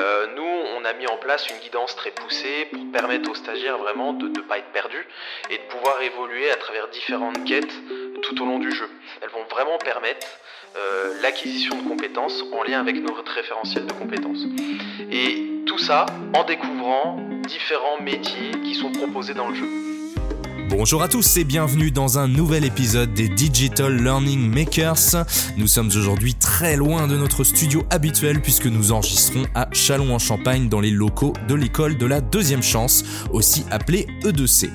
Euh, nous, on a mis en place une guidance très poussée pour permettre aux stagiaires vraiment de ne pas être perdus et de pouvoir évoluer à travers différentes quêtes tout au long du jeu. Elles vont vraiment permettre euh, l'acquisition de compétences en lien avec notre référentiel de compétences. Et tout ça en découvrant différents métiers qui sont proposés dans le jeu. Bonjour à tous et bienvenue dans un nouvel épisode des Digital Learning Makers. Nous sommes aujourd'hui très loin de notre studio habituel puisque nous enregistrons à Châlons-en-Champagne dans les locaux de l'école de la deuxième chance, aussi appelée E2C.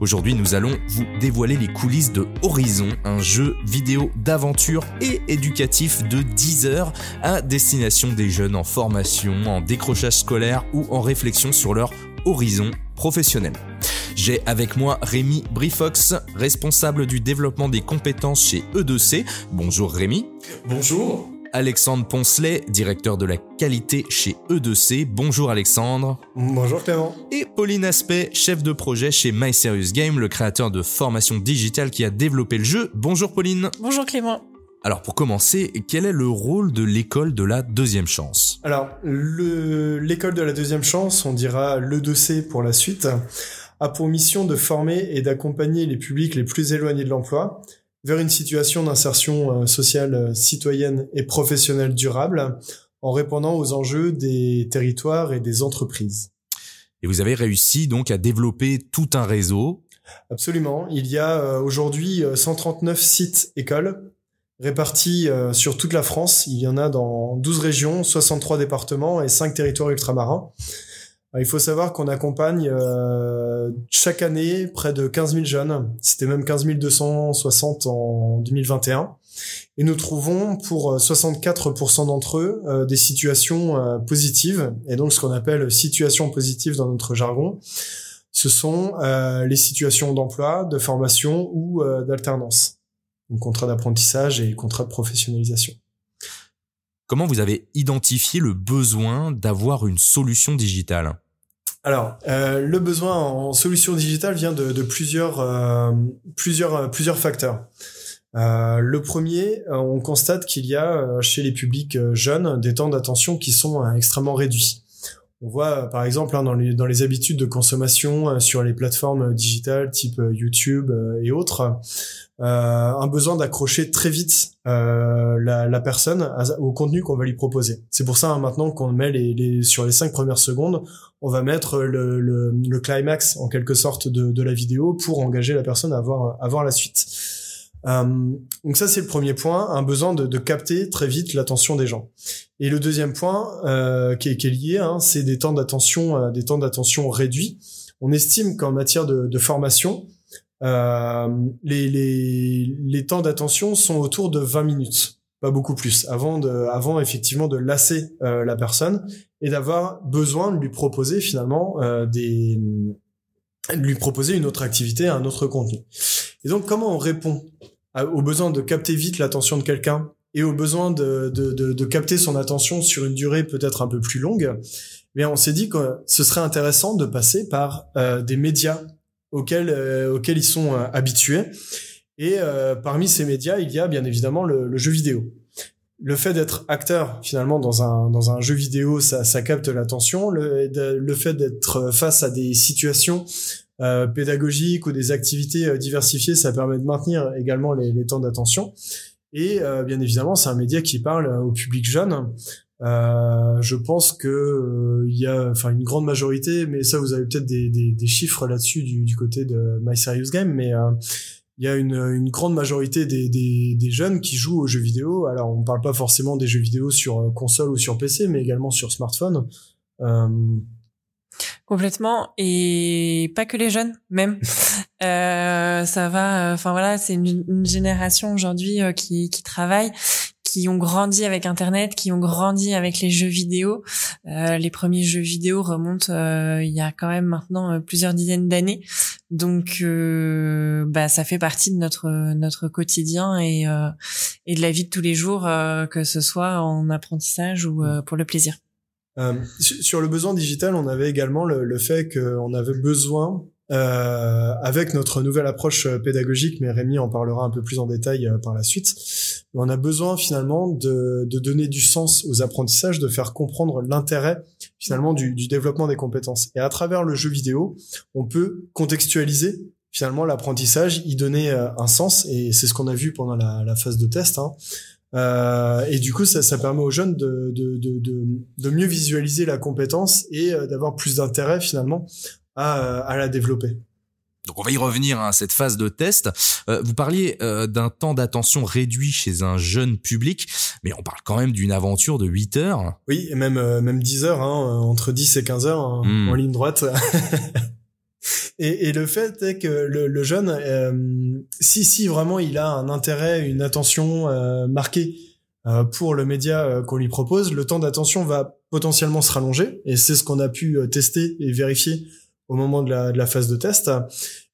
Aujourd'hui, nous allons vous dévoiler les coulisses de Horizon, un jeu vidéo d'aventure et éducatif de 10 heures à destination des jeunes en formation, en décrochage scolaire ou en réflexion sur leur horizon professionnel. J'ai avec moi Rémi Brifox, responsable du développement des compétences chez E2C. Bonjour Rémi. Bonjour. Alexandre Poncelet, directeur de la qualité chez E2C. Bonjour Alexandre. Bonjour Clément. Et Pauline Aspect, chef de projet chez My Serious Game, le créateur de formation digitale qui a développé le jeu. Bonjour Pauline. Bonjour Clément. Alors pour commencer, quel est le rôle de l'école de la deuxième chance? Alors l'école de la deuxième chance, on dira l'E2C pour la suite, a pour mission de former et d'accompagner les publics les plus éloignés de l'emploi vers une situation d'insertion euh, sociale, euh, citoyenne et professionnelle durable en répondant aux enjeux des territoires et des entreprises. Et vous avez réussi donc à développer tout un réseau. Absolument. Il y a euh, aujourd'hui 139 sites écoles répartis sur toute la France. Il y en a dans 12 régions, 63 départements et 5 territoires ultramarins. Il faut savoir qu'on accompagne euh, chaque année près de 15 000 jeunes. C'était même 15 260 en 2021. Et nous trouvons pour 64% d'entre eux euh, des situations euh, positives. Et donc ce qu'on appelle situations positives dans notre jargon, ce sont les situations d'emploi, de formation ou d'alternance. Donc contrat d'apprentissage et contrat de professionnalisation. Comment vous avez identifié le besoin d'avoir une solution digitale? Alors, euh, le besoin en solution digitale vient de, plusieurs, euh, plusieurs, euh, plusieurs facteurs. le premier, on constate qu'il y a chez les publics jeunes des temps d'attention qui sont extrêmement réduits. On voit par exemple hein, dans, les, habitudes de consommation sur les plateformes digitales type YouTube et autres, euh, un besoin d'accrocher très vite euh, la, personne au contenu qu'on va lui proposer. C'est pour ça hein, maintenant qu'on met les, les, sur les cinq premières secondes, on va mettre le, climax en quelque sorte de, la vidéo pour engager la personne à voir la suite. Euh, donc ça c'est le premier point, un besoin de, de capter très vite l'attention des gens. Et le deuxième point euh, qui, est, qui, est, lié, hein, c'est des temps d'attention, euh, des temps d'attention réduits. On estime qu'en matière de, de formation, euh, les, les, les temps d'attention sont autour de 20 minutes, pas beaucoup plus, avant de, avant effectivement de lasser euh, la personne et d'avoir besoin de lui proposer finalement euh, des, de lui proposer une autre activité, un autre contenu. Et donc comment on répond au besoin de capter vite l'attention de quelqu'un et au besoin de, de, capter son attention sur une durée peut-être un peu plus longue, mais on s'est dit que ce serait intéressant de passer par euh, des médias auxquels, euh, auxquels ils sont euh, habitués. Et parmi ces médias, il y a bien évidemment le jeu vidéo. Le fait d'être acteur finalement dans un dans un jeu vidéo, ça, capte l'attention. Le, fait d'être face à des situations euh, pédagogiques ou des activités diversifiées, ça permet de maintenir également les, les temps d'attention. Et euh, bien évidemment, c'est un média qui parle au public jeune. Euh, je pense que euh, il y a enfin une grande majorité, mais ça vous avez peut-être des, des, chiffres là-dessus du, du, côté de My Serious Game, mais euh, il y a une, une grande majorité des, des, des, jeunes qui jouent aux jeux vidéo. Alors on parle pas forcément des jeux vidéo sur console ou sur PC, mais également sur smartphone. Complètement et pas que les jeunes même. euh, ça va. Enfin voilà, c'est une, une, génération aujourd'hui qui, qui travaille qui ont grandi avec Internet, qui ont grandi avec les jeux vidéo. Euh, les premiers jeux vidéo remontent euh, il y a quand même maintenant euh, plusieurs dizaines d'années. Donc, euh, bah, ça fait partie de notre notre quotidien et euh, et de la vie de tous les jours, que ce soit en apprentissage ou pour le plaisir. sur le besoin digital, on avait également le, le fait qu'on avait besoin euh, avec notre nouvelle approche pédagogique, mais Rémi en parlera un peu plus en détail euh, par la suite, on a besoin finalement de, donner du sens aux apprentissages, de faire comprendre l'intérêt finalement du, développement des compétences. Et à travers le jeu vidéo, on peut contextualiser finalement l'apprentissage, y donner euh, un sens, et c'est ce qu'on a vu pendant la, phase de test. Hein. Euh, et du coup, ça, ça permet aux jeunes de, mieux visualiser la compétence et euh, d'avoir plus d'intérêt finalement à la développer. Donc on va y revenir hein, à cette phase de test. Euh, vous parliez euh, d'un temps d'attention réduit chez un jeune public, mais on parle quand même d'une aventure de 8 heures. Oui, et même euh, même 10 heures, hein, entre 10 et 15 heures hein, Mm. en ligne droite. et, et le fait est que le, le jeune, euh, si si vraiment il a un intérêt, une attention euh, marquée euh, pour le média euh, qu'on lui propose, le temps d'attention va potentiellement se rallonger. Et c'est ce qu'on a pu euh, tester et vérifier au moment de la, de la phase de test.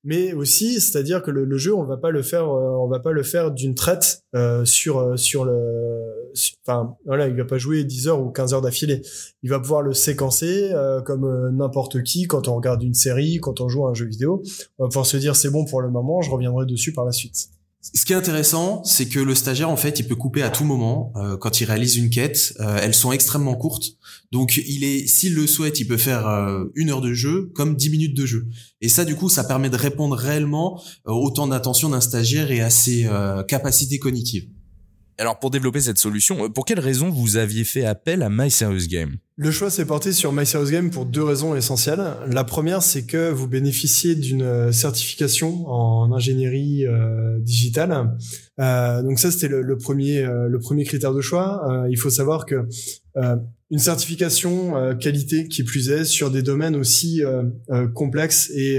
Mais aussi, c'est-à-dire que le, le jeu, on va pas le faire, euh, on va pas le faire d'une traite euh, sur euh, sur le, enfin voilà, il va pas jouer 10 heures ou 15 heures d'affilée. Il va pouvoir le séquencer euh, comme euh, n'importe qui quand on regarde une série, quand on joue à un jeu vidéo. On va pouvoir se dire c'est bon pour le moment, je reviendrai dessus par la suite. Ce qui est intéressant, c'est que le stagiaire, en fait, il peut couper à tout moment euh, quand il réalise une quête. Euh, elles sont extrêmement courtes, donc il est, s'il le souhaite, il peut faire euh, une heure de jeu comme 10 minutes de jeu. Et ça, du coup, ça permet de répondre réellement au temps d'attention d'un stagiaire et à ses capacités cognitives. Alors pour développer cette solution, pour quelle raison vous aviez fait appel à My Game? Le choix s'est porté sur My Game pour deux raisons essentielles. La première, c'est que vous bénéficiez d'une euh, certification en ingénierie euh, digitale. Euh, donc ça, c'était le, premier, critère de choix. Il faut savoir que une certification qualité qui plus est sur des domaines aussi complexes et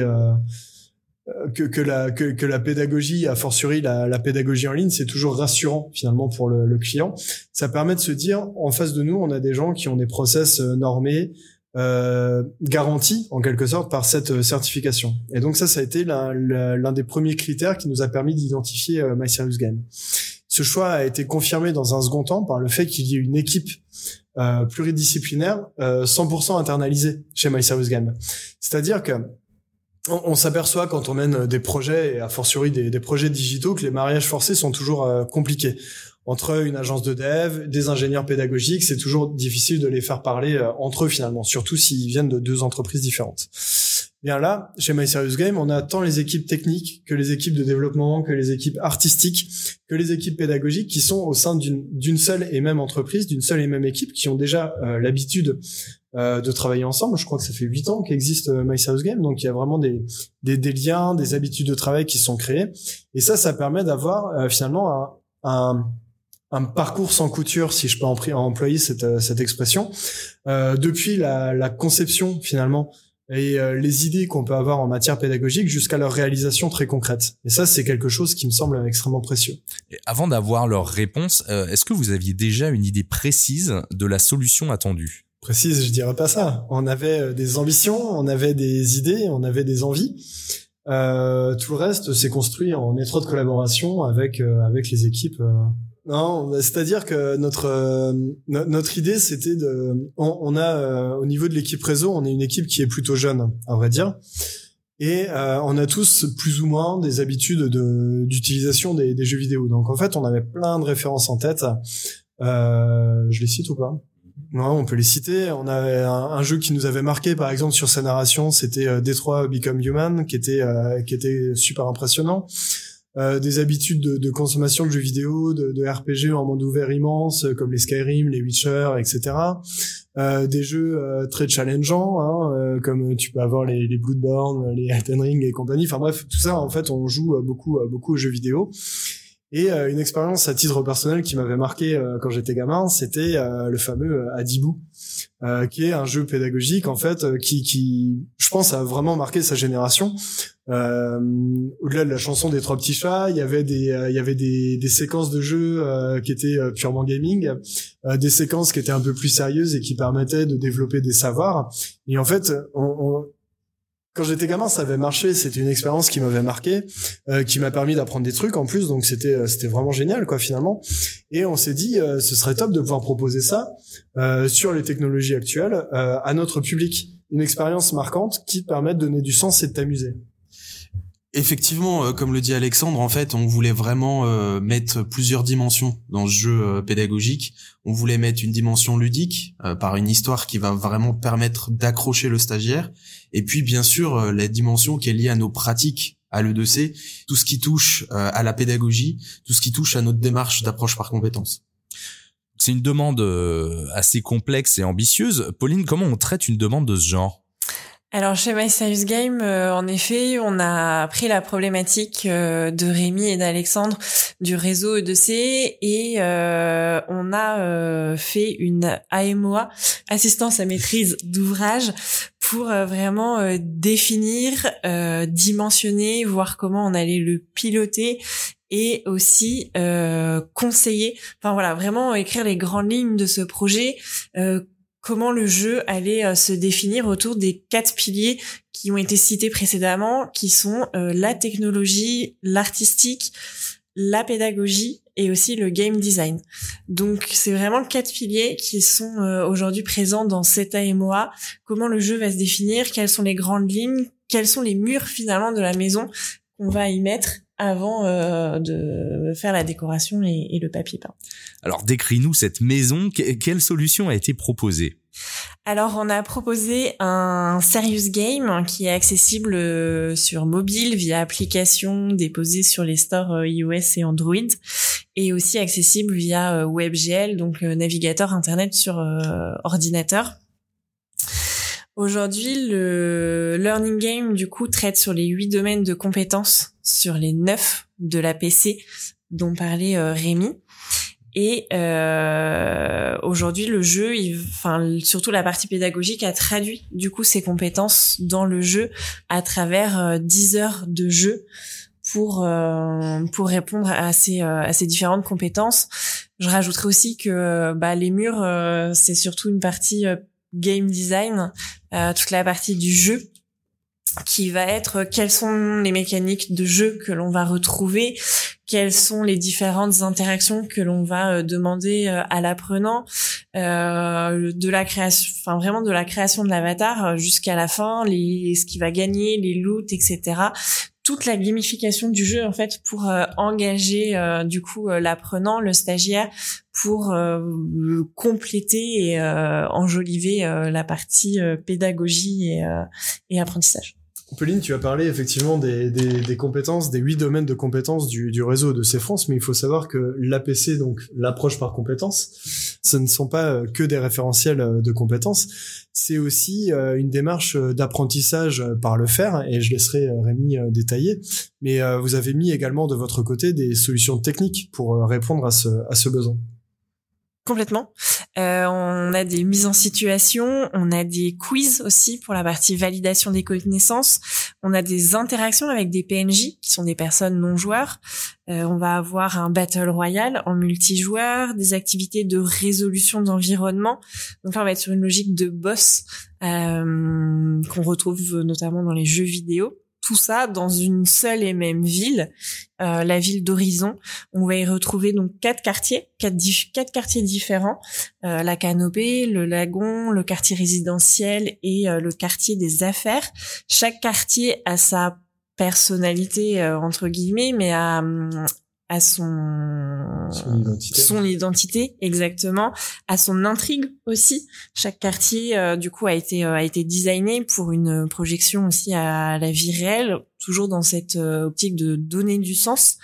que, que la que, que la pédagogie, a fortiori la, la pédagogie en ligne, c'est toujours rassurant finalement pour le, le client. Ça permet de se dire en face de nous, on a des gens qui ont des process euh, normés, euh, garantis en quelque sorte par cette euh, certification. Et donc ça, ça a été l'un des premiers critères qui nous a permis d'identifier euh, My Serious Game. Ce choix a été confirmé dans un second temps par le fait qu'il y ait une équipe euh, pluridisciplinaire euh, 100% internalisée chez My Serious Game. C'est-à-dire que on, s'aperçoit quand on mène des projets, et a fortiori des, des projets digitaux, que les mariages forcés sont toujours euh, compliqués. Entre une agence de dev, des ingénieurs pédagogiques, c'est toujours difficile de les faire parler euh, entre eux finalement, surtout s'ils viennent de deux entreprises différentes. Bien là, chez My Serious Game, on a tant les équipes techniques que les équipes de développement, que les équipes artistiques, que les équipes pédagogiques qui sont au sein d'une seule et même entreprise, d'une seule et même équipe, qui ont déjà euh, l'habitude euh, de travailler ensemble. Je crois que ça fait huit ans qu'existe euh, Game, donc il y a vraiment des, des, des liens, des habitudes de travail qui sont créées. Et ça, ça permet d'avoir euh, finalement un, un, un parcours sans couture, si je peux employer cette, euh, cette expression, euh, depuis la, la conception finalement et euh, les idées qu'on peut avoir en matière pédagogique jusqu'à leur réalisation très concrète. Et ça, c'est quelque chose qui me semble extrêmement précieux. Et Avant d'avoir leur réponse, euh, est-ce que vous aviez déjà une idée précise de la solution attendue? Précise, je dirais pas ça. On avait euh, des ambitions, on avait des idées, on avait des envies. Euh, tout le reste s'est construit en étroite collaboration avec euh, avec les équipes. Non, c'est-à-dire que notre euh, no- notre idée c'était de on, a euh, au niveau de l'équipe réseau, on est une équipe qui est plutôt jeune, à vrai dire. Et euh, on a tous plus ou moins des habitudes de d'utilisation des, des jeux vidéo. Donc en fait, on avait plein de références en tête. Euh, je les cite ou pas? Ouais, on peut les citer. On avait un, jeu qui nous avait marqué, par exemple, sur sa narration, c'était Detroit Become Human, qui était qui était super impressionnant. Euh, des habitudes de, de consommation de jeux vidéo, de, de RPG en monde ouvert immense, euh, comme les Skyrim, les Witcher, etc. Euh, des jeux euh, très challengeants, hein, euh, comme tu peux avoir les, les Bloodborne, les Elden Ring et compagnie. Enfin bref, tout ça, en fait, on joue beaucoup, beaucoup aux jeux vidéo. Et une expérience à titre personnel qui m'avait marqué quand j'étais gamin, c'était le fameux Adibou, qui est un jeu pédagogique en fait qui, qui, je pense, a vraiment marqué sa génération. Euh, au-delà de la chanson des trois petits chats, il y avait des, euh, il y avait des, des séquences de jeux euh, qui étaient euh, purement gaming, euh, des séquences qui étaient un peu plus sérieuses et qui permettaient de développer des savoirs. Et en fait, on, on- quand j'étais gamin, ça avait marché. C'était une expérience qui m'avait marqué, qui m'a permis d'apprendre des trucs en plus. Donc c'était c'était vraiment génial, quoi, finalement. Et on s'est dit, ce serait top de pouvoir proposer ça sur les technologies actuelles à notre public. Une expérience marquante qui te permet de donner du sens et de t'amuser. Effectivement, euh, comme le dit Alexandre, en fait, on voulait vraiment euh, mettre plusieurs dimensions dans ce jeu euh, pédagogique. On voulait mettre une dimension ludique par une histoire qui va vraiment permettre d'accrocher le stagiaire, et puis bien sûr la dimension qui est liée à nos pratiques à l'E2C, tout ce qui touche à la pédagogie, tout ce qui touche à notre démarche d'approche par compétences. C'est une demande assez complexe et ambitieuse. Pauline, comment on traite une demande de ce genre? Alors chez My Serious Game, euh, en effet, on a pris la problématique euh, de Rémi et d'Alexandre du réseau E2C et euh, on a fait une AMOA, assistance à maîtrise d'ouvrage, pour vraiment définir, dimensionner, voir comment on allait le piloter et aussi conseiller. Enfin voilà, vraiment écrire les grandes lignes de ce projet comment le jeu allait euh, se définir autour des quatre piliers qui ont été cités précédemment, qui sont euh, la technologie, l'artistique, la pédagogie et aussi le game design. Donc c'est vraiment quatre piliers qui sont euh, aujourd'hui présents dans cette AMOA. Comment le jeu va se définir, quelles sont les grandes lignes, quels sont les murs finalement de la maison qu'on va y mettre avant euh, de faire la décoration et, le papier peint. Alors décris-nous cette maison, quelle solution a été proposée? Alors, on a proposé un Serious Game qui est accessible euh, sur mobile via application déposée sur les stores euh, iOS et Android et aussi accessible via WebGL, donc navigateur internet sur ordinateur. Aujourd'hui, le Learning Game, du coup, traite sur les huit domaines de compétences sur les neuf de la PC dont parlait euh, Rémi. Et euh, aujourd'hui, le jeu, enfin surtout la partie pédagogique, a traduit du coup ses compétences dans le jeu à travers euh, 10 heures de jeu pour euh, pour répondre à ces à ces différentes compétences. Je rajouterai aussi que bah, les murs, c'est surtout une partie game design, euh, toute la partie du jeu qui va être quelles sont les mécaniques de jeu que l'on va retrouver, quelles sont les différentes interactions que l'on va euh, demander euh, à l'apprenant, de la création, enfin vraiment de la création de l'avatar jusqu'à la fin, les, ce qui va gagner, les loots, etc toute la gamification du jeu en fait pour euh, engager euh, du coup euh, l'apprenant, le stagiaire pour compléter et enjoliver la partie pédagogie et apprentissage. Pauline, tu as parlé effectivement des, des, des, compétences, des huit domaines de compétences du, du réseau de C-France, mais il faut savoir que l'APC, donc l'approche par compétences, ce ne sont pas euh, que des référentiels euh, de compétences, c'est aussi euh, une démarche d'apprentissage par le faire, et je laisserai Rémi détailler, mais vous avez mis également de votre côté des solutions techniques pour répondre à ce, à ce besoin. Complètement. Euh, on a des mises en situation, on a des quiz aussi pour la partie validation des connaissances, on a des interactions avec des PNJ qui sont des personnes non joueurs. Euh, on va avoir un battle royal en multijoueur, des activités de résolution d'environnement. Donc là, on va être sur une logique de boss euh, qu'on retrouve notamment dans les jeux vidéo tout ça dans une seule et même ville, euh, la ville d'Horizon. On va y retrouver donc quatre quartiers, quatre, quatre quartiers différents euh, la Canopée, le Lagon, le quartier résidentiel et euh, le quartier des affaires. Chaque quartier a sa personnalité entre guillemets, mais a, à son son identité. exactement, à son intrigue aussi. Chaque quartier euh, du coup a été euh, a été designé pour une projection aussi à la vie réelle, toujours dans cette euh, optique de donner du sens.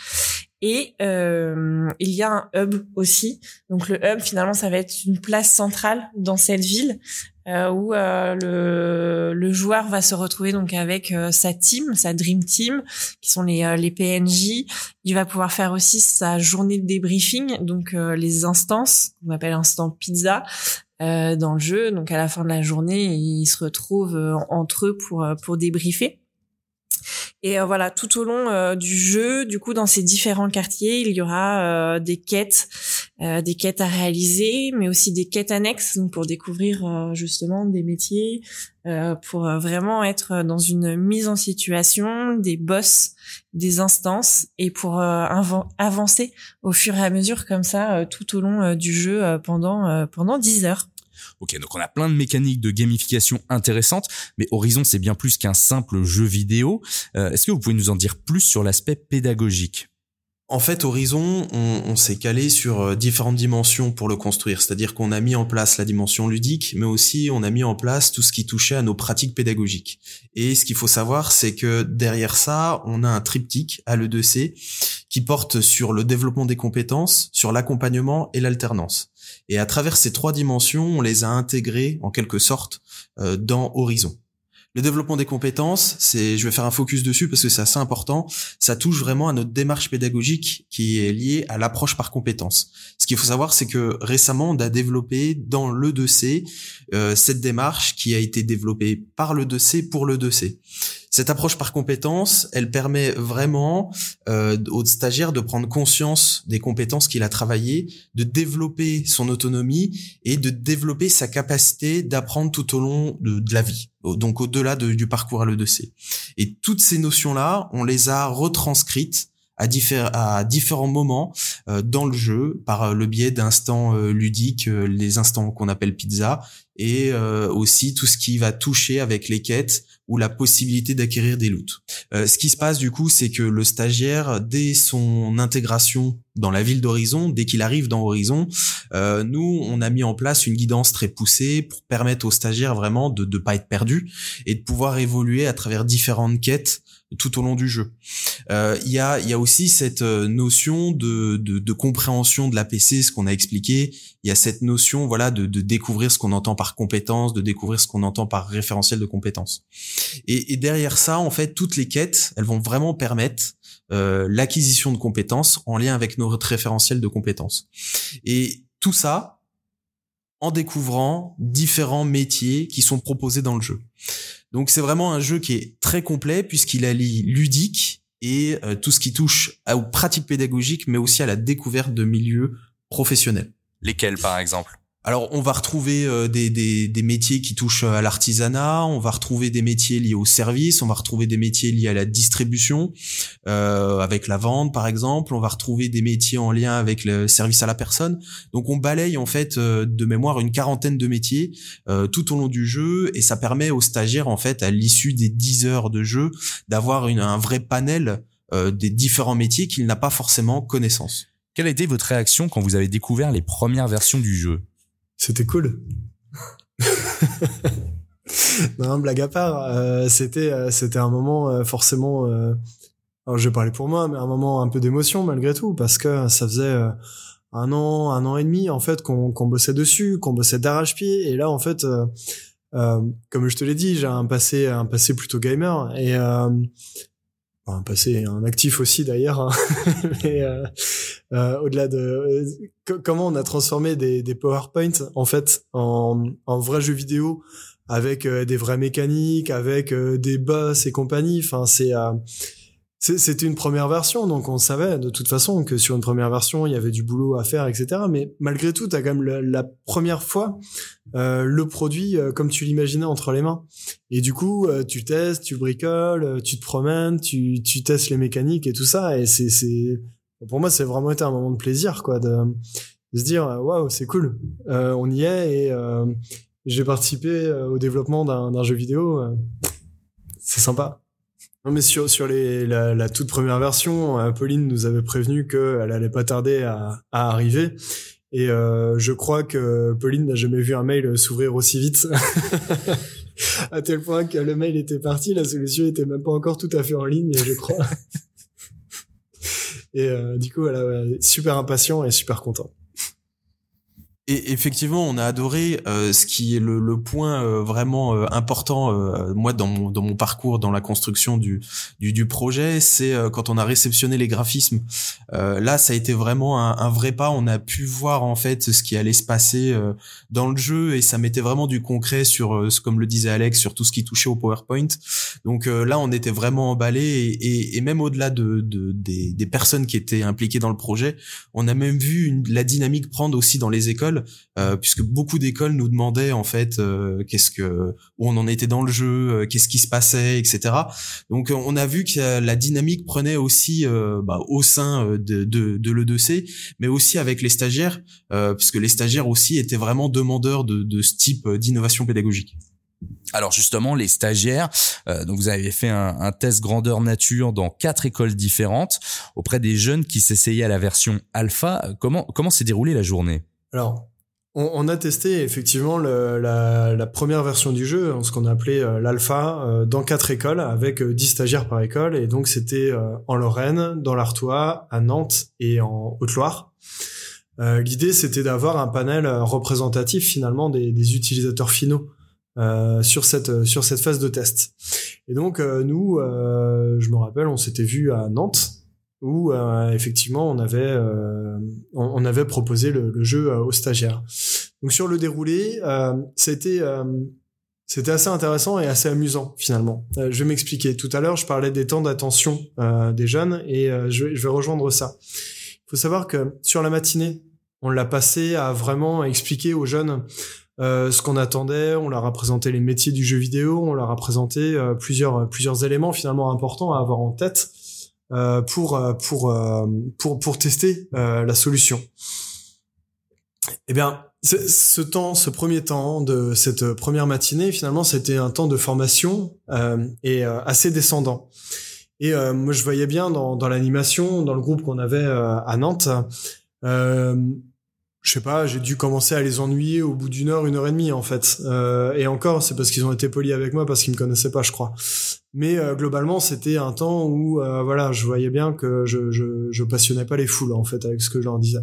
Et il y a un hub aussi. Donc le hub finalement ça va être une place centrale dans cette ville euh, où euh, le, le, joueur va se retrouver donc avec euh, sa team, sa dream team, qui sont les, les PNJ. Il va pouvoir faire aussi sa journée de débriefing, donc les instances, qu'on appelle instant pizza, dans le jeu. Donc à la fin de la journée, ils se retrouvent entre eux pour pour débriefer. Et euh, voilà, tout au long euh, du jeu, du coup, dans ces différents quartiers, il y aura euh, des quêtes, des quêtes à réaliser, mais aussi des quêtes annexes donc pour découvrir justement des métiers, pour vraiment être dans une mise en situation, des boss, des instances, et pour avancer au fur et à mesure comme ça tout au long du jeu pendant pendant 10 heures. Ok, donc on a plein de mécaniques de gamification intéressantes, mais Horizon c'est bien plus qu'un simple jeu vidéo. Euh, est-ce que vous pouvez nous en dire plus sur l'aspect pédagogique? En fait, Horizon, on, on s'est calé sur euh, différentes dimensions pour le construire. C'est-à-dire qu'on a mis en place la dimension ludique, mais aussi on a mis en place tout ce qui touchait à nos pratiques pédagogiques. Et ce qu'il faut savoir, c'est que derrière ça, on a un triptyque à l'E2C qui porte sur le développement des compétences, sur l'accompagnement et l'alternance. Et à travers ces trois dimensions, on les a intégrées en quelque sorte euh, dans Horizon. Le développement des compétences, c'est, je vais faire un focus dessus parce que c'est assez important. Ça touche vraiment à notre démarche pédagogique qui est liée à l'approche par compétences. Ce qu'il faut savoir, c'est que récemment, on a développé dans le 2C euh, cette démarche qui a été développée par le 2C pour le 2C. Cette approche par compétences, elle permet vraiment euh, au stagiaire de prendre conscience des compétences qu'il a travaillées, de développer son autonomie et de développer sa capacité d'apprendre tout au long de, la vie, donc au-delà du parcours à l'E2C. Et toutes ces notions-là, on les a retranscrites à, à différents moments euh, dans le jeu par le biais d'instants euh, ludiques, euh, les instants qu'on appelle pizza, et aussi tout ce qui va toucher avec les quêtes ou la possibilité d'acquérir des loots. Euh, ce qui se passe du coup, c'est que le stagiaire, dès son intégration dans la ville d'Horizon, dès qu'il arrive dans Horizon, euh, nous, on a mis en place une guidance très poussée pour permettre aux stagiaires vraiment de ne pas être perdus et de pouvoir évoluer à travers différentes quêtes tout au long du jeu. Euh, il y, a, y a aussi cette euh, notion de, de, de compréhension de l'APC, ce qu'on a expliqué. Il y a cette notion voilà de, de découvrir ce qu'on entend par compétence, de découvrir ce qu'on entend par référentiel de compétences. Et, et, derrière ça, en fait, toutes les quêtes, elles vont vraiment permettre euh, l'acquisition de compétences en lien avec notre référentiel de compétences. Et tout ça en découvrant différents métiers qui sont proposés dans le jeu. Donc c'est vraiment un jeu qui est très complet puisqu'il allie ludique et euh, tout ce qui touche aux pratiques pédagogiques, mais aussi à la découverte de milieux professionnels. Lesquels, par exemple? Alors, on va retrouver euh, des, des, métiers qui touchent à l'artisanat, on va retrouver des métiers liés au service, on va retrouver des métiers liés à la distribution, euh, avec la vente par exemple, on va retrouver des métiers en lien avec le service à la personne. Donc, on balaye en fait euh, de mémoire une quarantaine de métiers euh, tout au long du jeu, et ça permet aux stagiaires en fait, à l'issue des 10 heures de jeu, d'avoir un vrai panel des différents métiers qu'il n'a pas forcément connaissance. Quelle a été votre réaction quand vous avez découvert les premières versions du jeu? C'était cool. non, blague à part, euh, c'était euh, c'était un moment euh, forcément. alors je vais parler pour moi, mais un moment un peu d'émotion malgré tout, parce que ça faisait un an, un an et demi en fait qu'on qu'on bossait dessus, qu'on bossait d'arrache-pied, et là en fait, comme je te l'ai dit, j'ai un passé un passé plutôt gamer et un passé, un actif aussi d'ailleurs. Hein. Mais euh, euh, au-delà de euh, comment on a transformé des, des PowerPoint en fait en, en vrais jeux vidéo avec des vraies mécaniques, avec des boss et compagnie. Enfin, c'est c'était une première version, donc on savait de toute façon que sur une première version, il y avait du boulot à faire, etc. Mais malgré tout, t'as quand même la, première fois euh, le produit euh, comme tu l'imaginais entre les mains. Et du coup, euh, tu testes, tu bricoles, tu te promènes, tu, tu testes les mécaniques et tout ça. Et c'est, c'est, pour moi, c'est vraiment été un moment de plaisir, quoi, de, de se dire, waouh, c'est cool, on y est et j'ai participé au développement d'un jeu vidéo. c'est sympa. Non, mais sur, la, toute première version, Pauline nous avait prévenu qu'elle allait pas tarder à, arriver. Et euh, je crois que Pauline n'a jamais vu un mail s'ouvrir aussi vite. à tel point que le mail était parti, la solution était même pas encore tout à fait en ligne, je crois. et euh, du coup, voilà, super impatient et super content. Et effectivement, on a adoré euh, ce qui est le, le point euh, vraiment euh, important, moi dans mon, dans mon parcours, dans la construction du, du, du projet, c'est quand on a réceptionné les graphismes. là, ça a été vraiment un, un, vrai pas. On a pu voir en fait ce qui allait se passer dans le jeu et ça mettait vraiment du concret sur, comme le disait Alex, sur tout ce qui touchait au PowerPoint. Donc là, on était vraiment emballé et, et, et même au-delà de, de des, des, personnes qui étaient impliquées dans le projet, on a même vu une, la dynamique prendre aussi dans les écoles écoles, puisque beaucoup d'écoles nous demandaient en fait qu'est-ce que où on en était dans le jeu, qu'est-ce qui se passait, etc. Donc on a vu que la dynamique prenait aussi bah, au sein de, de, de l'E2C, mais aussi avec les stagiaires, puisque les stagiaires aussi étaient vraiment demandeurs de, de ce type d'innovation pédagogique. Alors justement, les stagiaires, euh, donc vous avez fait un, un, test grandeur nature dans quatre écoles différentes auprès des jeunes qui s'essayaient à la version alpha. Comment comment s'est déroulée la journée? Alors, on, a testé effectivement la, première version du jeu, ce qu'on a euh, l'alpha, euh, dans quatre écoles avec euh, 10 stagiaires par école, et donc c'était en Lorraine, dans l'Artois, à Nantes et en Haute-Loire. L'idée, c'était d'avoir un panel représentatif finalement des, utilisateurs finaux sur cette phase de test. Et donc nous, je me rappelle, on s'était vu à Nantes où effectivement on avait on, avait proposé le, jeu aux stagiaires. Donc sur le déroulé, c'était c'était assez intéressant et assez amusant finalement. je vais m'expliquer. Tout à l'heure, je parlais des temps d'attention des jeunes et je, je vais rejoindre ça. Il faut savoir que sur la matinée, on l'a passé à vraiment expliquer aux jeunes euh, ce qu'on attendait, on leur a présenté les métiers du jeu vidéo, on leur a présenté euh, plusieurs plusieurs éléments finalement importants à avoir en tête euh, pour euh, pour pour pour tester la solution. Eh bien, ce temps, ce premier temps de cette première matinée, finalement, c'était un temps de formation et assez descendant. Et moi, je voyais bien dans, dans l'animation, dans le groupe qu'on avait à Nantes, je sais pas, j'ai dû commencer à les ennuyer au bout d'une heure, une heure et demie en fait. Euh, et encore, c'est parce qu'ils ont été polis avec moi, parce qu'ils me connaissaient pas, je crois. Mais euh, globalement, c'était un temps où, euh, voilà, je voyais bien que je, je, je, passionnais pas les foules en fait avec ce que je leur disais.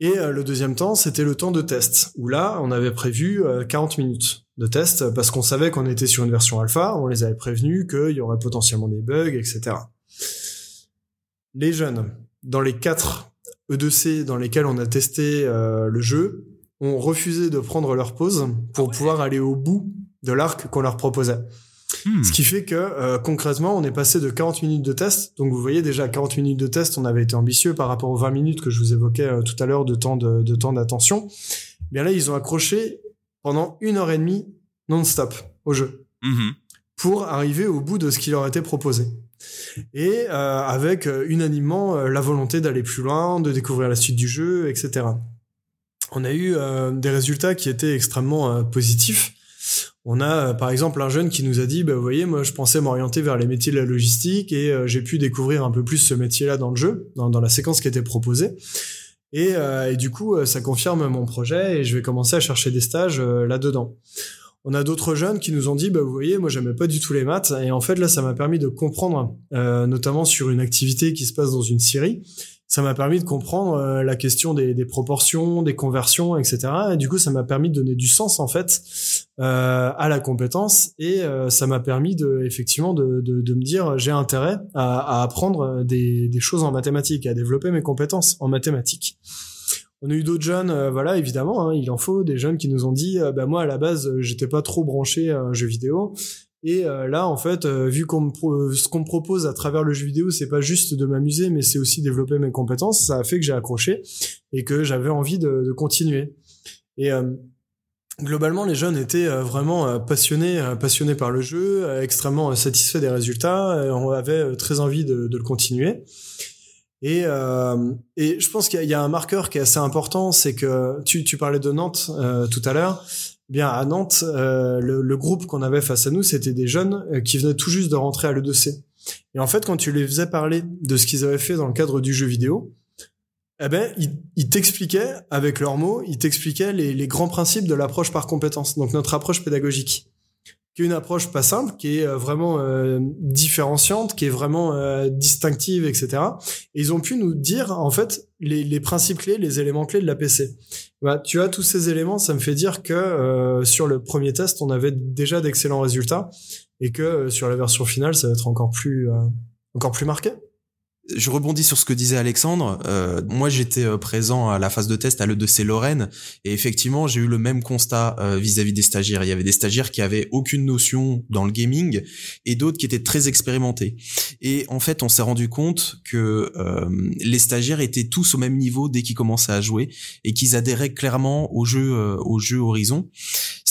Et le deuxième temps, c'était le temps de test, où là, on avait prévu 40 minutes de test, parce qu'on savait qu'on était sur une version alpha, on les avait prévenus qu'il y aurait potentiellement des bugs, etc. Les jeunes, dans les quatre E2C dans lesquels on a testé euh, le jeu ont refusé de prendre leur pause pour ah pouvoir aller au bout de l'arc qu'on leur proposait. Hmm. Ce qui fait que euh, concrètement, on est passé de 40 minutes de test. Donc vous voyez déjà 40 minutes de test, on avait été ambitieux par rapport aux 20 minutes que je vous évoquais euh, tout à l'heure de temps de, de temps d'attention. Bien là, ils ont accroché pendant une heure et demie non-stop au jeu hmm. Pour arriver au bout de ce qui leur était proposé et euh, avec euh, unanimement euh, la volonté d'aller plus loin, de découvrir la suite du jeu, etc. On a eu des résultats qui étaient extrêmement positifs. On a par exemple un jeune qui nous a dit, bah, vous voyez, moi je pensais m'orienter vers les métiers de la logistique et j'ai pu découvrir un peu plus ce métier-là dans le jeu, dans, la séquence qui était proposée. Et, du coup, ça confirme mon projet et je vais commencer à chercher des stages là-dedans. On a d'autres jeunes qui nous ont dit, bah, vous voyez, moi j'aimais pas du tout les maths, et en fait là, ça m'a permis de comprendre, euh, notamment sur une activité qui se passe dans une série, ça m'a permis de comprendre euh, la question des, des, proportions, des conversions, etc. Et du coup, ça m'a permis de donner du sens en fait euh, à la compétence, et euh, ça m'a permis de effectivement de, de, de me dire, j'ai intérêt à, à apprendre des, des choses en mathématiques, à développer mes compétences en mathématiques. On a eu d'autres jeunes, euh, voilà, évidemment, hein, il en faut des jeunes qui nous ont dit, euh, bah moi à la base, euh, j'étais pas trop branché à un jeu vidéo. Et là, en fait, vu qu'on ce qu'on me propose à travers le jeu vidéo, c'est pas juste de m'amuser, mais c'est aussi développer mes compétences. Ça a fait que j'ai accroché et que j'avais envie de, de, continuer. Et globalement, les jeunes étaient vraiment passionnés, passionnés par le jeu, extrêmement satisfaits des résultats. Et on avait très envie de, de le continuer. Et, euh, et je pense qu'il y, a un marqueur qui est assez important, c'est que tu, tu parlais de Nantes euh, tout à l'heure. Eh bien à Nantes, euh, le, le, groupe qu'on avait face à nous, c'était des jeunes euh, qui venaient tout juste de rentrer à l'E2C. Et en fait, quand tu les faisais parler de ce qu'ils avaient fait dans le cadre du jeu vidéo, eh ben, ils, ils t'expliquaient avec leurs mots, ils t'expliquaient les, les grands principes de l'approche par compétence, donc notre approche pédagogique qui est une approche pas simple, qui est euh, vraiment euh, différenciante, qui est vraiment euh, distinctive, etc. Et ils ont pu nous dire en fait les, les principes clés, les éléments clés de la PC. Bah, tu as tous ces éléments, ça me fait dire que euh, sur le premier test, on avait déjà d'excellents résultats et que sur la version finale, ça va être encore plus encore plus marqué. Je rebondis sur ce que disait Alexandre. Euh, moi, j'étais euh, présent à la phase de test à l'EDC Lorraine et effectivement, j'ai eu le même constat euh, vis-à-vis des stagiaires. Il y avait des stagiaires qui avaient aucune notion dans le gaming et d'autres qui étaient très expérimentés. Et en fait, on s'est rendu compte que les stagiaires étaient tous au même niveau dès qu'ils commençaient à jouer et qu'ils adhéraient clairement au jeu, au jeu Horizon.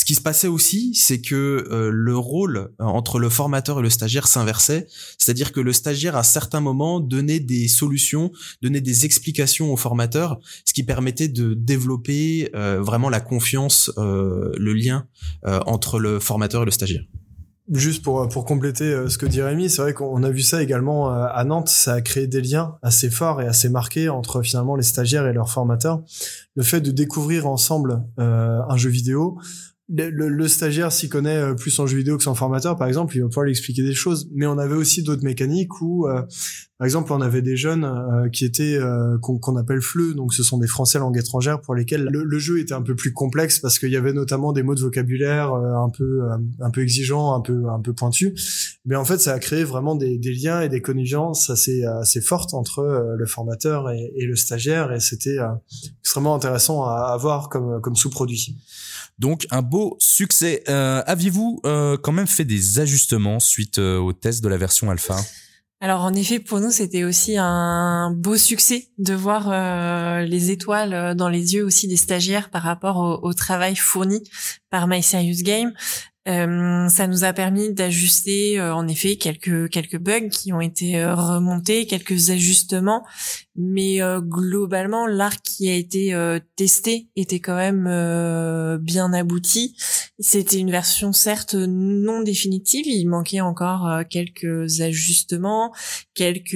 Ce qui se passait aussi, c'est que le rôle entre le formateur et le stagiaire s'inversait, c'est-à-dire que le stagiaire à certains moments donner des solutions, donner des explications aux formateurs, ce qui permettait de développer euh, vraiment la confiance, euh, le lien euh, entre le formateur et le stagiaire. Juste pour pour compléter ce que dit Rémi, c'est vrai qu'on a vu ça également à Nantes. Ça a créé des liens assez forts et assez marqués entre finalement les stagiaires et leurs formateurs. Le fait de découvrir ensemble un jeu vidéo, le, le, stagiaire s'y connaît euh, plus en jeu vidéo que son formateur, par exemple, il va pouvoir lui expliquer des choses. Mais on avait aussi d'autres mécaniques où, euh, par exemple, on avait des jeunes euh, qui étaient qu'on appelle fleu, donc ce sont des Français langue étrangère pour lesquels le, jeu était un peu plus complexe parce qu'il y avait notamment des mots de vocabulaire un peu un peu exigeants, un peu un peu pointus. Mais en fait, ça a créé vraiment des, des liens et des connivences assez assez fortes entre le formateur et, et, le stagiaire, et c'était extrêmement intéressant à avoir comme comme sous-produit. Donc un beau succès. Euh, aviez-vous euh, quand même fait des ajustements suite euh, au test de la version alpha? Alors en effet, pour nous, c'était aussi un beau succès de voir les étoiles dans les yeux aussi des stagiaires par rapport au, travail fourni par My Serious Game. Euh, ça nous a permis d'ajuster euh, en effet quelques quelques bugs qui ont été euh, remontés, quelques ajustements, mais globalement l'arc qui a été testé était quand même bien abouti. C'était une version certes non définitive, il manquait encore quelques ajustements, quelques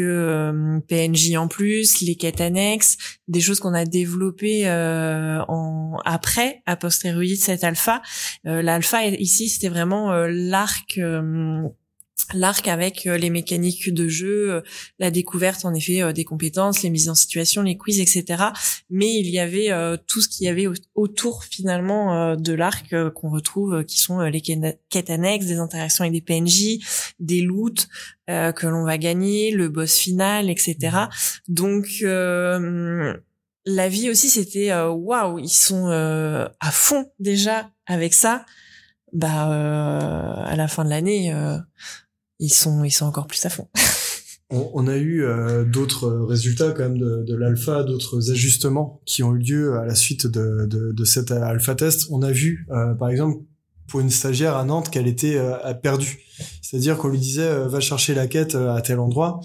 PNJ en plus, les quêtes annexes, des choses qu'on a développées en après a posteriori de cette alpha. L'alpha ici c'était vraiment euh, l'arc euh, l'arc avec euh, les mécaniques de jeu, la découverte en effet des compétences, les mises en situation, les quiz, etc. Mais il y avait tout ce qu'il y avait autour finalement de l'arc qu'on retrouve, qui sont les quêtes annexes, des interactions avec des PNJ, des loots que l'on va gagner, le boss final, etc. Donc la vie aussi, c'était waouh, ils sont à fond déjà avec ça bah euh, à la fin de l'année, euh, ils sont ils sont encore plus à fond. on, a eu euh, d'autres résultats quand même de, de l'alpha, d'autres ajustements qui ont eu lieu à la suite de, de, de cet alpha test. On a vu, par exemple, pour une stagiaire à Nantes, qu'elle était perdue. C'est-à-dire qu'on lui disait va chercher la quête à tel endroit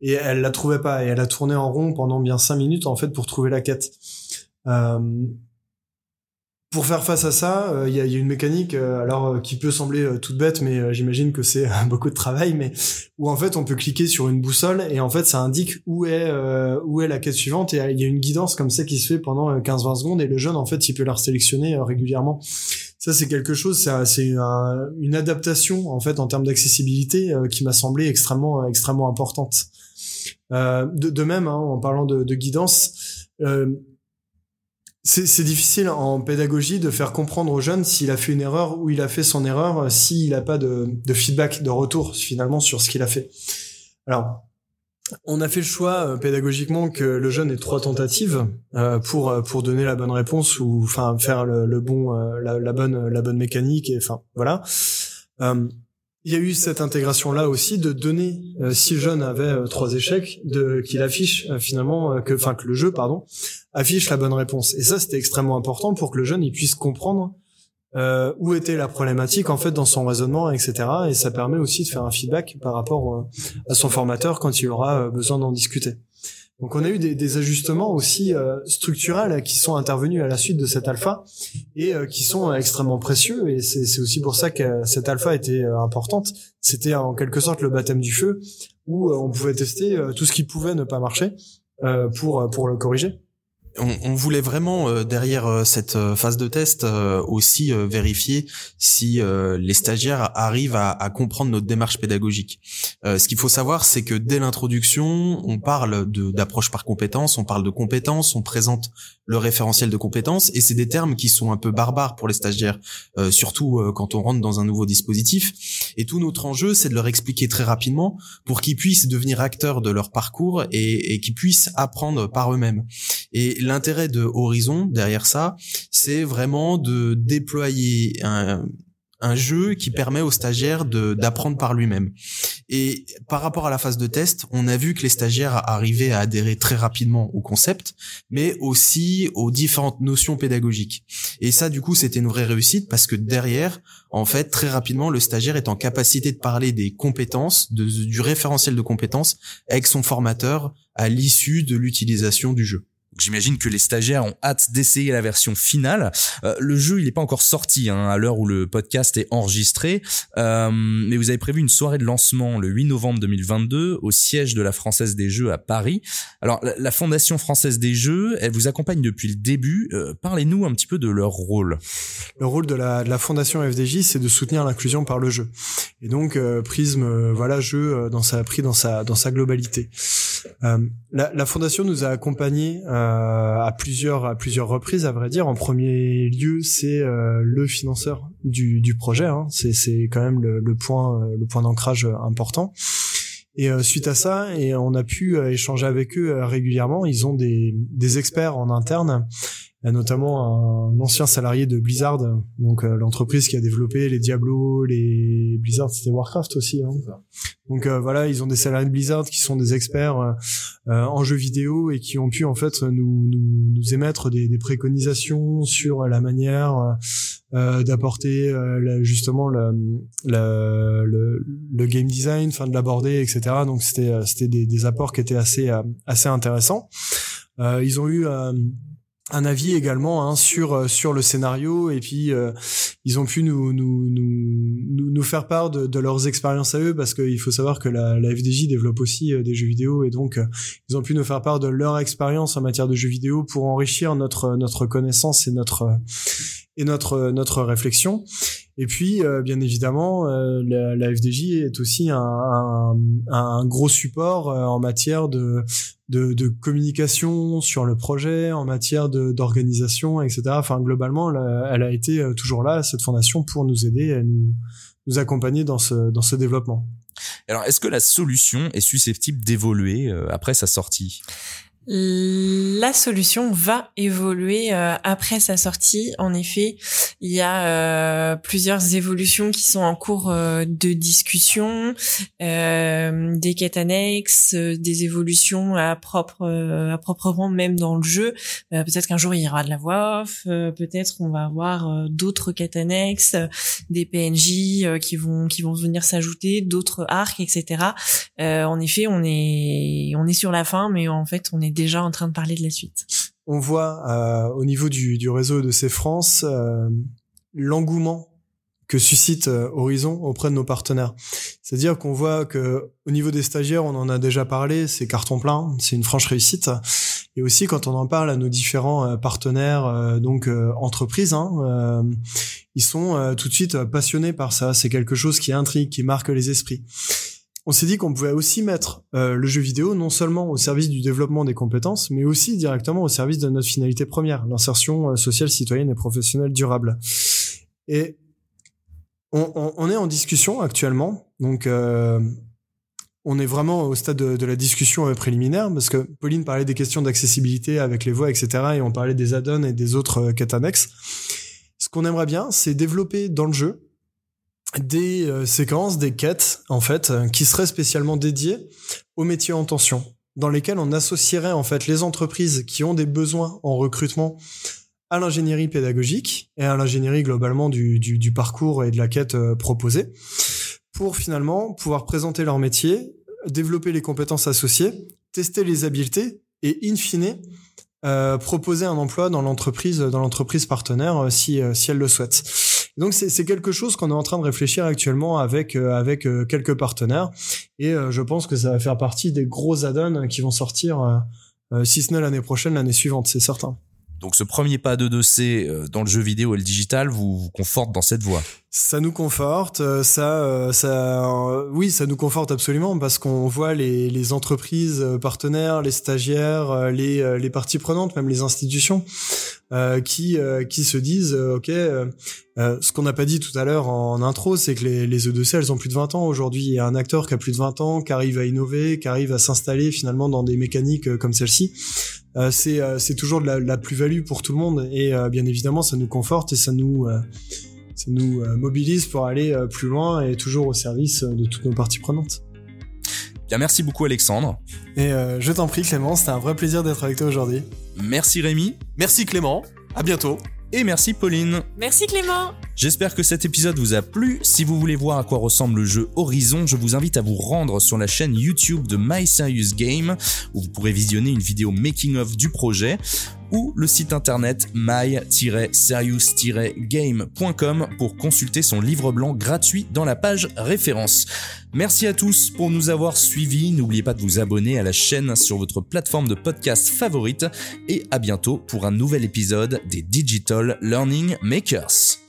et elle la trouvait pas et elle a tourné en rond pendant bien cinq minutes en fait pour trouver la quête. Euh, pour faire face à ça, il euh, y, a, une mécanique, euh, alors euh, qui peut sembler toute bête, mais j'imagine que c'est beaucoup de travail, mais où en fait on peut cliquer sur une boussole et en fait ça indique où est où est la quête suivante et il y a une guidance comme ça qui se fait pendant 15-20 secondes et le jeune en fait il peut la sélectionner régulièrement. Ça c'est quelque chose, c'est une adaptation en fait en termes d'accessibilité qui m'a semblé extrêmement extrêmement importante. De, de, même, hein, en parlant de, de guidance. Euh, c'est difficile en pédagogie de faire comprendre aux jeunes s'il a fait une erreur ou il a fait son erreur, euh, s'il n'a pas de, feedback, de retour finalement sur ce qu'il a fait. Alors, on a fait le choix euh, pédagogiquement que le jeune ait trois tentatives euh, pour pour donner la bonne réponse ou enfin faire le, bon la, bonne la bonne mécanique et enfin voilà il y a eu cette intégration là aussi de donner si le jeune avait trois échecs de qu'il affiche finalement que enfin que le jeu pardon affiche la bonne réponse et ça c'était extrêmement important pour que le jeune il puisse comprendre où était la problématique en fait dans son raisonnement etc et ça permet aussi de faire un feedback par rapport à son formateur quand il aura besoin d'en discuter donc on a eu des, des ajustements aussi euh, structurels qui sont intervenus à la suite de cet alpha et euh, qui sont extrêmement précieux et c'est aussi pour ça que cette alpha était euh, importante. C'était en quelque sorte le baptême du feu où on pouvait tester tout ce qui pouvait ne pas marcher pour pour le corriger. On, voulait vraiment euh, derrière euh, cette euh, phase de test aussi vérifier si les stagiaires arrivent à, comprendre notre démarche pédagogique. ce qu'il faut savoir, c'est que dès l'introduction, on parle d'approche par compétence, on parle de compétences, on présente le référentiel de compétences, et c'est des termes qui sont un peu barbares pour les stagiaires, surtout quand on rentre dans un nouveau dispositif. Et tout notre enjeu, c'est de leur expliquer très rapidement pour qu'ils puissent devenir acteurs de leur parcours et, et qu'ils puissent apprendre par eux-mêmes. L'intérêt de Horizon derrière ça, c'est vraiment de déployer un, jeu qui permet aux stagiaires d'apprendre par lui-même. Et par rapport à la phase de test, on a vu que les stagiaires arrivaient à adhérer très rapidement au concept, mais aussi aux différentes notions pédagogiques. Et ça, du coup, c'était une vraie réussite parce que derrière, en fait, très rapidement, le stagiaire est en capacité de parler des compétences, du référentiel de compétences avec son formateur à l'issue de l'utilisation du jeu. J'imagine que les stagiaires ont hâte d'essayer la version finale. Euh, le jeu, il n'est pas encore sorti hein, à l'heure où le podcast est enregistré, euh, mais vous avez prévu une soirée de lancement le 8 novembre 2022 au siège de la Française des Jeux à Paris. Alors, la, Fondation Française des Jeux, elle vous accompagne depuis le début. Euh, parlez-nous un petit peu de leur rôle. Le rôle de la, de la Fondation FDJ, c'est de soutenir l'inclusion par le jeu. Et donc, Prisme, voilà, jeu dans sa pris dans sa dans sa globalité. La, la, Fondation nous a accompagnés. Euh, à plusieurs à plusieurs reprises à vrai dire. En premier lieu, c'est euh, le financeur du, du projet. Hein. C'est c'est quand même le, le point euh, le point d'ancrage important. Et suite à ça, et on a pu échanger avec eux régulièrement. Ils ont des, des experts en interne notamment un ancien salarié de Blizzard, donc euh, l'entreprise qui a développé les Diablo, les Blizzard, c'était Warcraft aussi. Hein. Donc euh, voilà, ils ont des salariés de Blizzard qui sont des experts euh, en jeux vidéo et qui ont pu en fait nous, nous, nous émettre des, des, préconisations sur la manière d'apporter justement le, le, le, game design, enfin de l'aborder, etc. Donc c'était c'était des, des, apports qui étaient assez assez intéressants. ils ont eu un avis également hein, sur euh, sur le scénario. Et puis euh, ils ont pu nous nous nous nous faire part de, de leurs expériences à eux parce qu'il faut savoir que la, la FDJ développe aussi euh, des jeux vidéo. Et donc ils ont pu nous faire part de leur expérience en matière de jeux vidéo pour enrichir notre notre connaissance et notre et notre notre réflexion et puis, euh, bien évidemment, euh, la, la, FDJ est aussi un, un, un gros support euh, en matière de, de, de, communication sur le projet, en matière d'organisation, etc. Enfin, globalement, elle a été toujours là, cette fondation, pour nous aider à nous, nous accompagner dans ce, dans ce développement. Alors, est-ce que la solution est susceptible d'évoluer après sa sortie? La solution va évoluer euh, après sa sortie. En effet, il y a euh, plusieurs évolutions qui sont en cours euh, de discussion, des quêtes annexes, des évolutions à propre, à proprement même dans le jeu. peut-être qu'un jour il y aura de la voix off, peut-être qu'on va avoir d'autres quêtes annexes, des PNJ qui vont qui vont venir s'ajouter, d'autres arcs, etc. en effet, on est on est sur la fin, mais en fait on est déjà en train de parler de la suite. On voit euh, au niveau du, du réseau de ces France euh, l'engouement que suscite euh, Horizon auprès de nos partenaires. C'est-à-dire qu'on voit que au niveau des stagiaires, on en a déjà parlé, c'est carton plein, c'est une franche réussite. Et aussi quand on en parle à nos différents partenaires, donc entreprises, hein, ils sont tout de suite passionnés par ça. C'est quelque chose qui intrigue, qui marque les esprits on s'est dit qu'on pouvait aussi mettre euh, le jeu vidéo non seulement au service du développement des compétences, mais aussi directement au service de notre finalité première, l'insertion euh, sociale, citoyenne et professionnelle durable. Et on, est en discussion actuellement, donc euh, on est vraiment au stade de, la discussion préliminaire, parce que Pauline parlait des questions d'accessibilité avec les voix, etc., et on parlait des add-ons et des autres quêtes annexes. Ce qu'on aimerait bien, c'est développer dans le jeu des euh, séquences, des quêtes, en fait, euh, qui seraient spécialement dédiées aux métiers en tension, dans lesquels on associerait, en fait, les entreprises qui ont des besoins en recrutement à l'ingénierie pédagogique et à l'ingénierie globalement du, parcours et de la quête euh, proposée, pour finalement pouvoir présenter leur métier, développer les compétences associées, tester les habiletés et, in fine, proposer un emploi dans l'entreprise dans l'entreprise partenaire si elle le souhaite. Donc c'est quelque chose qu'on est en train de réfléchir actuellement avec euh, avec euh, quelques partenaires et euh, je pense que ça va faire partie des gros add-ons qui vont sortir si ce n'est l'année prochaine, l'année suivante, c'est certain. Donc ce premier pas de dossier euh, dans le jeu vidéo et le digital vous, vous conforte dans cette voie. Ça nous conforte, euh, ça, euh, ça, oui, ça nous conforte absolument parce qu'on voit les, les, entreprises partenaires, les stagiaires, les, les parties prenantes, même les institutions, euh, qui qui se disent, ok, ce qu'on n'a pas dit tout à l'heure en intro, c'est que les, les E2C, elles ont plus de 20 ans aujourd'hui. Il y a un acteur qui a plus de 20 ans, qui arrive à innover, qui arrive à s'installer finalement dans des mécaniques comme celle-ci. Euh, c'est euh, c'est toujours de la, la plus-value pour tout le monde et euh, bien évidemment ça nous conforte et ça nous ça nous mobilise pour aller plus loin et toujours au service de toutes nos parties prenantes. Bien, merci beaucoup Alexandre. Et je t'en prie Clément, c'était un vrai plaisir d'être avec toi aujourd'hui. Merci Rémi. Merci Clément. À bientôt. Et merci Pauline. Merci Clément. J'espère que cet épisode vous a plu. Si vous voulez voir à quoi ressemble le jeu Horizon, je vous invite à vous rendre sur la chaîne YouTube de My où vous pourrez visionner une vidéo making of du projet ou le site internet my-serious-game.com pour consulter son livre blanc gratuit dans la page référence. Merci à tous pour nous avoir suivis. N'oubliez pas de vous abonner à la chaîne sur votre plateforme de podcast favorite et à bientôt pour un nouvel épisode des Digital Learning Makers.